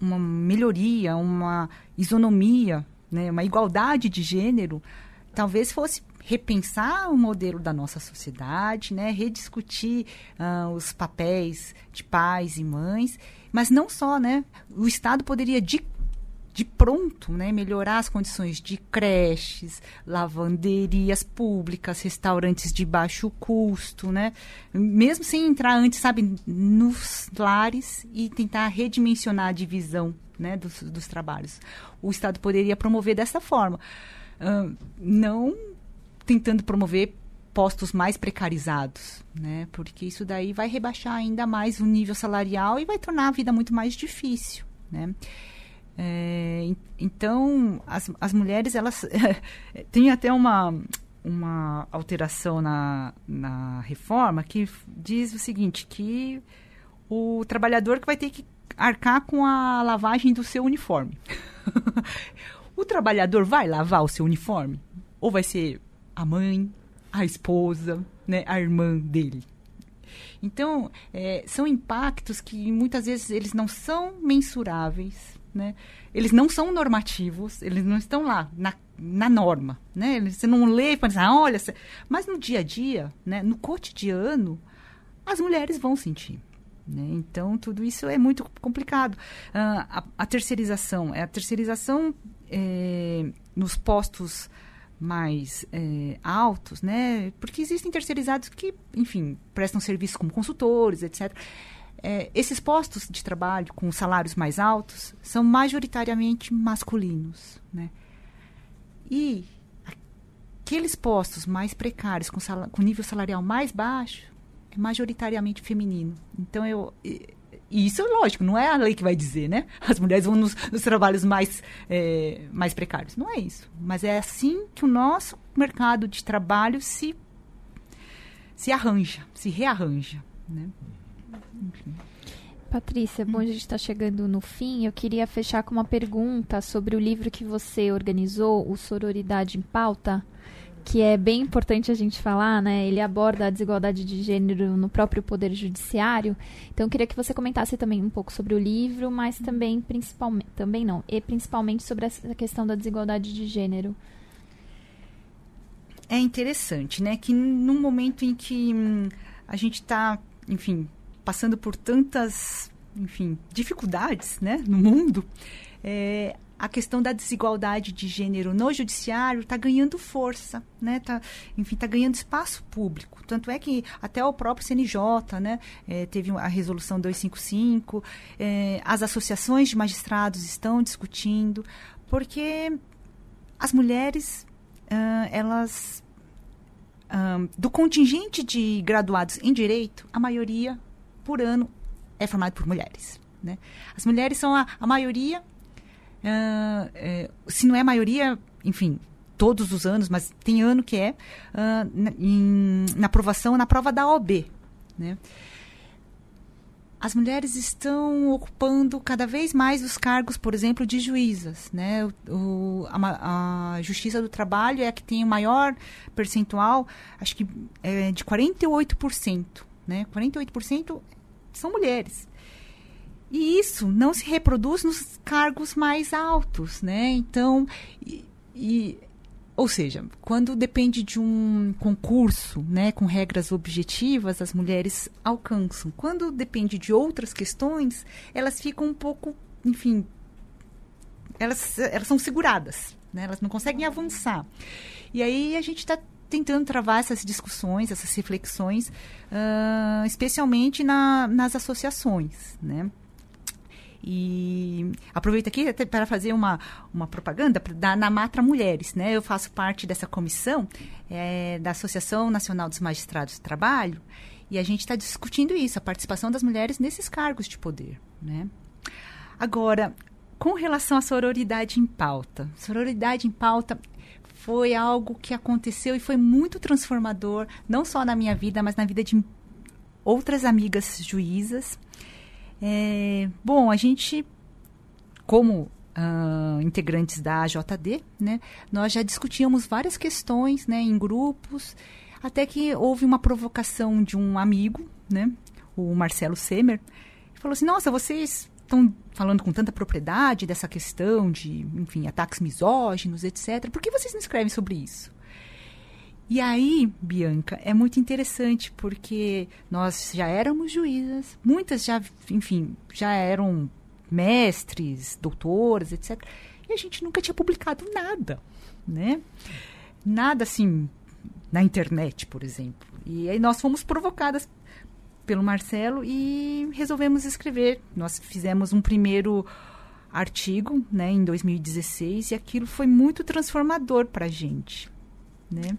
uma melhoria, uma isonomia, né, uma igualdade de gênero, talvez fosse repensar o modelo da nossa sociedade, né? rediscutir uh, os papéis de pais e mães, mas não só, né? O Estado poderia de, pronto, né, melhorar as condições de creches, lavanderias públicas, restaurantes de baixo custo, né? Mesmo sem entrar antes, sabe, nos lares e tentar redimensionar a divisão, né, dos, dos trabalhos. O Estado poderia promover dessa forma. Não tentando promover postos mais precarizados, né? Porque isso daí vai rebaixar ainda mais o nível salarial e vai tornar a vida muito mais difícil, né? É, então, as, as mulheres, elas... tem até uma, uma alteração na, na reforma que diz o seguinte, que o trabalhador que vai ter que arcar com a lavagem do seu uniforme. o trabalhador vai lavar o seu uniforme? Ou vai ser a mãe, a esposa, né, a irmã dele. Então, é, são impactos que muitas vezes eles não são mensuráveis, né? Eles não são normativos, eles não estão lá na, na norma, né? Você não lê para dizer, ah, olha, mas no dia a dia, né, no cotidiano, as mulheres vão sentir. Né? Então, tudo isso é muito complicado. Uh, a, a, terceirização, é a terceirização é, nos postos mais é, altos, né? Porque existem terceirizados que, enfim, prestam serviço como consultores, etc. É, esses postos de trabalho com salários mais altos são majoritariamente masculinos, né? E aqueles postos mais precários, com, com nível salarial mais baixo, é majoritariamente feminino. Então, eu e isso, lógico, não é a lei que vai dizer, né? As mulheres vão nos, nos trabalhos mais, é, mais precários. Não é isso. Mas é assim que o nosso mercado de trabalho se, se arranja, se rearranja, né? Patrícia, bom, a gente está chegando no fim. Eu queria fechar com uma pergunta sobre o livro que você organizou, o Sororidade em Pauta, que é bem importante a gente falar, né? Ele aborda a desigualdade de gênero no próprio poder judiciário. Então, eu queria que você comentasse também um pouco sobre o livro, mas também principalmente, também não, e principalmente sobre essa questão da desigualdade de gênero. É interessante, né? Que num momento em que hum, a gente está, enfim, passando por tantas, enfim, dificuldades, né, no mundo, é, a questão da desigualdade de gênero no judiciário está ganhando força, né? Tá, enfim, está ganhando espaço público. Tanto é que até o próprio CNJ, né, é, teve a resolução 255, é, as associações de magistrados estão discutindo, porque as mulheres, uh, elas, uh, do contingente de graduados em direito, a maioria por ano é formada por mulheres. Né? As mulheres são a, a maioria Uh, é, se não é a maioria, enfim, todos os anos, mas tem ano que é, uh, na, em, na aprovação, na prova da OB. Né? As mulheres estão ocupando cada vez mais os cargos, por exemplo, de juízas. Né? O, a, a, Justiça do Trabalho é a que tem o maior percentual, acho que é de 48%. Né? 48% são mulheres. E isso não se reproduz nos cargos mais altos, né? Então, e, e, ou seja, quando depende de um concurso, né, com regras objetivas, as mulheres alcançam. Quando depende de outras questões, elas ficam um pouco, enfim, elas, elas são seguradas, né? Elas não conseguem avançar. E aí a gente está tentando travar essas discussões, essas reflexões, uh, especialmente na, nas associações, né? E aproveito aqui para fazer uma, uma propaganda da Namatra Mulheres. Né? Eu faço parte dessa comissão é, da Associação Nacional dos Magistrados do Trabalho e a gente está discutindo isso, a participação das mulheres nesses cargos de poder. Né? Agora, com relação à sororidade em pauta. Sororidade em pauta foi algo que aconteceu e foi muito transformador, não só na minha vida, mas na vida de outras amigas juízas. É, bom, a gente, como uh, integrantes da AJD, né, nós já discutíamos várias questões né, em grupos, até que houve uma provocação de um amigo, né, o Marcelo Semer, falou assim, nossa, vocês estão falando com tanta propriedade dessa questão de, enfim, ataques misóginos, etc. Por que vocês não escrevem sobre isso? E aí, Bianca, é muito interessante porque nós já éramos juízas, muitas já, enfim, já eram mestres, doutoras, etc. E a gente nunca tinha publicado nada, né? Nada assim na internet, por exemplo. E aí nós fomos provocadas pelo Marcelo e resolvemos escrever. Nós fizemos um primeiro artigo, né, em 2016 e aquilo foi muito transformador para a gente, né?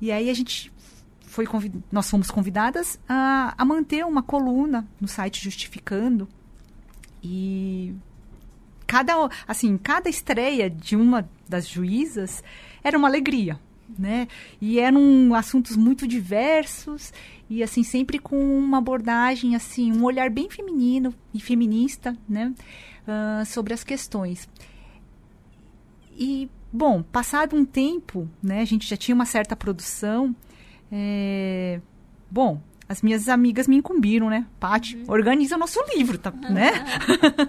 E aí a gente foi nós fomos convidadas a, a manter uma coluna no site justificando e cada assim cada estreia de uma das juízas era uma alegria né e eram assuntos muito diversos e assim sempre com uma abordagem assim um olhar bem feminino e feminista né uh, sobre as questões e Bom, passado um tempo, né, a gente já tinha uma certa produção. É... Bom, as minhas amigas me incumbiram, né? Paty, uhum. organiza o nosso livro, tá, né?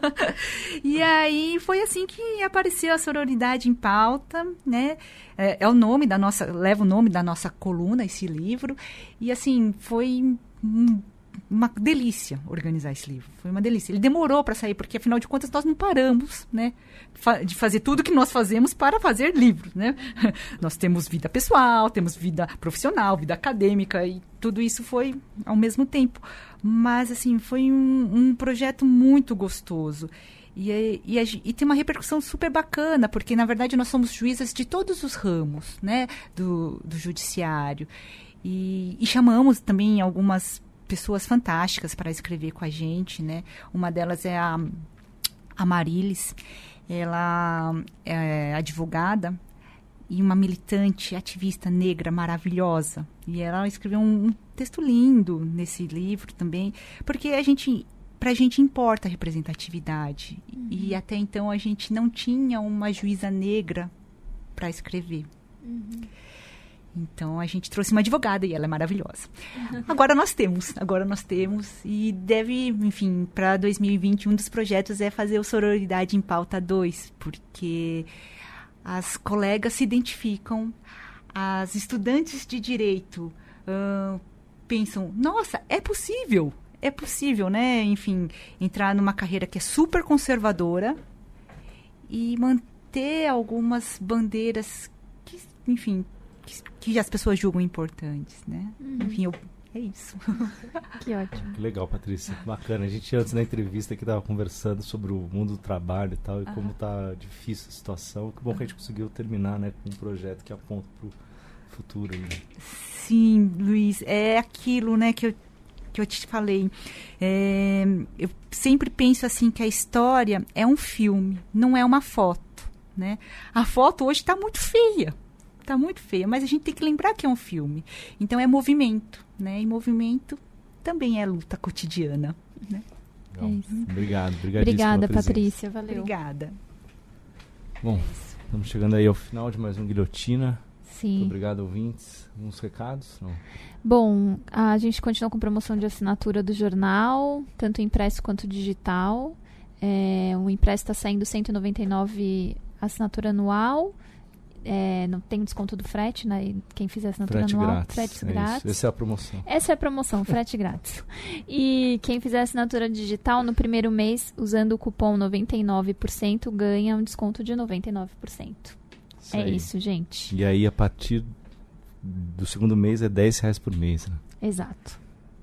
e aí foi assim que apareceu a sororidade em pauta, né? É, é, o nome da nossa, leva o nome da nossa coluna, esse livro. E assim, foi uma delícia organizar esse livro. Foi uma delícia. Ele demorou para sair, porque afinal de contas nós não paramos, né? De fazer tudo que nós fazemos para fazer livros, né? Nós temos vida pessoal, temos vida profissional, vida acadêmica e tudo isso foi ao mesmo tempo. Mas, assim, foi um, um projeto muito gostoso. E, e, e, tem uma repercussão super bacana, porque, na verdade, nós somos juízas de todos os ramos, né? Do, do judiciário. E, e chamamos também algumas pessoas fantásticas para escrever com a gente, né? Uma delas é a, a Marilis, ela é advogada e uma militante ativista negra maravilhosa. E ela escreveu um, um texto lindo nesse livro também, porque a gente para a gente importa a representatividade. Uhum. E até então a gente não tinha uma juíza negra para escrever. Uhum. Então a gente trouxe uma advogada e ela é maravilhosa. Agora nós temos, agora nós temos e deve, enfim, para 2020 um dos projetos é fazer o Sororidade em Pauta 2, porque as colegas se identificam, as estudantes de direito uh, pensam, nossa, é possível, é possível, né? Enfim, entrar numa carreira que é super conservadora e manter algumas bandeiras que, enfim, que, que as pessoas julgam importantes, né? Uhum. Enfim, eu, é isso. Que ótimo. Que legal, Patrícia. Bacana. A gente antes na entrevista que estava conversando sobre o mundo do trabalho e tal, e ah. como tá difícil a situação. Que bom que a gente conseguiu terminar, né, com um projeto que aponta para o futuro. Né? Sim, Luiz, é aquilo, né, que eu que eu te falei. É, eu sempre penso assim que a história é um filme, não é uma foto, né? A foto hoje está muito feia, está muito feia, mas a gente tem que lembrar que é um filme. Então é movimento, né? E movimento também é luta cotidiana, né? É Obrigado, Obrigada, Patrícia, valeu. Obrigada. Bom, estamos chegando aí ao final de mais um Guilhotina. Sim. Muito obrigado, ouvintes. Uns recados? Não. Bom, a gente continua com promoção de assinatura do jornal, tanto impresso quanto digital. É, o impresso está saindo 199 assinatura anual. É, não tem desconto do frete, né? Quem fizer assinatura frete anual, grátis, frete é grátis. Essa é a promoção. Essa é a promoção, frete grátis. E quem fizer assinatura digital no primeiro mês, usando o cupom 99%, ganha um desconto de 99%. Isso é aí. isso, gente. E aí, a partir do segundo mês, é 10 reais por mês, né? Exato.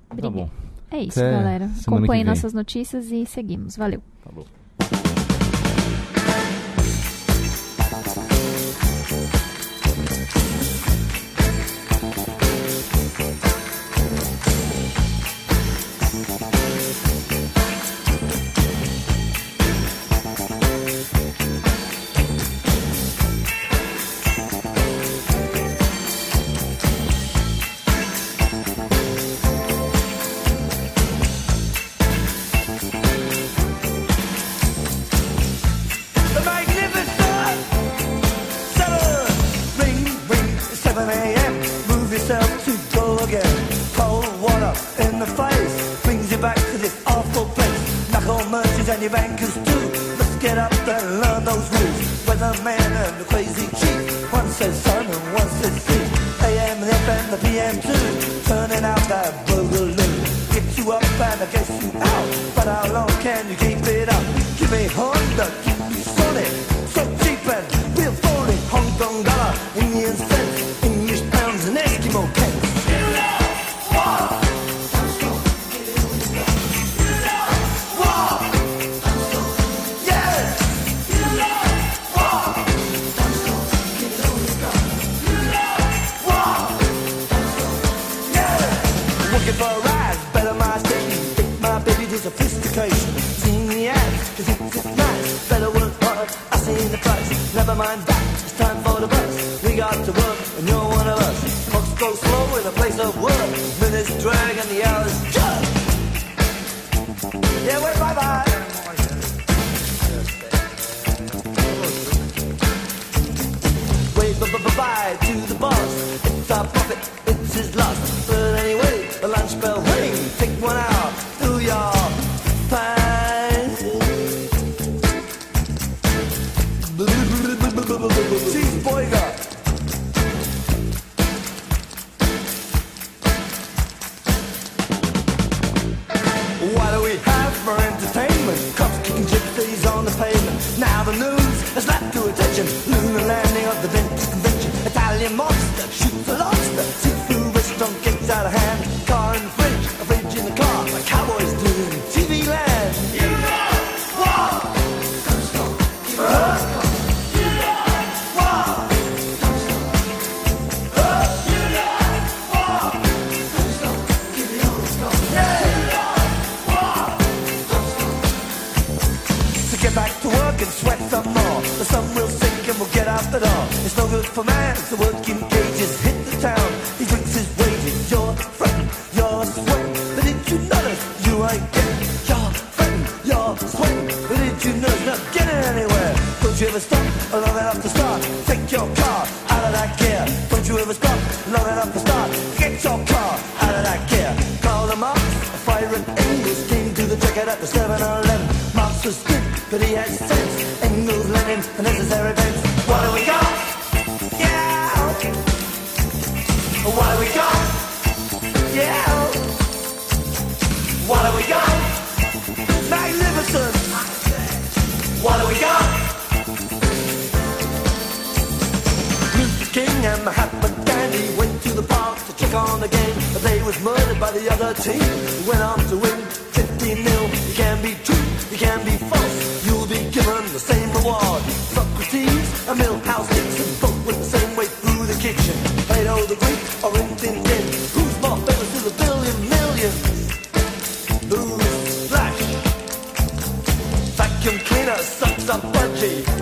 Tá bom. É isso, Até galera. Acompanhe nossas notícias e seguimos. Valeu. Tá bom. you Socrates, a mill house Dixon, both with the same way through the kitchen. Plato the Greek, or in Tin Tin. Who's more famous is a billion millions? Who's flash? Vacuum cleaner sucks up budgie.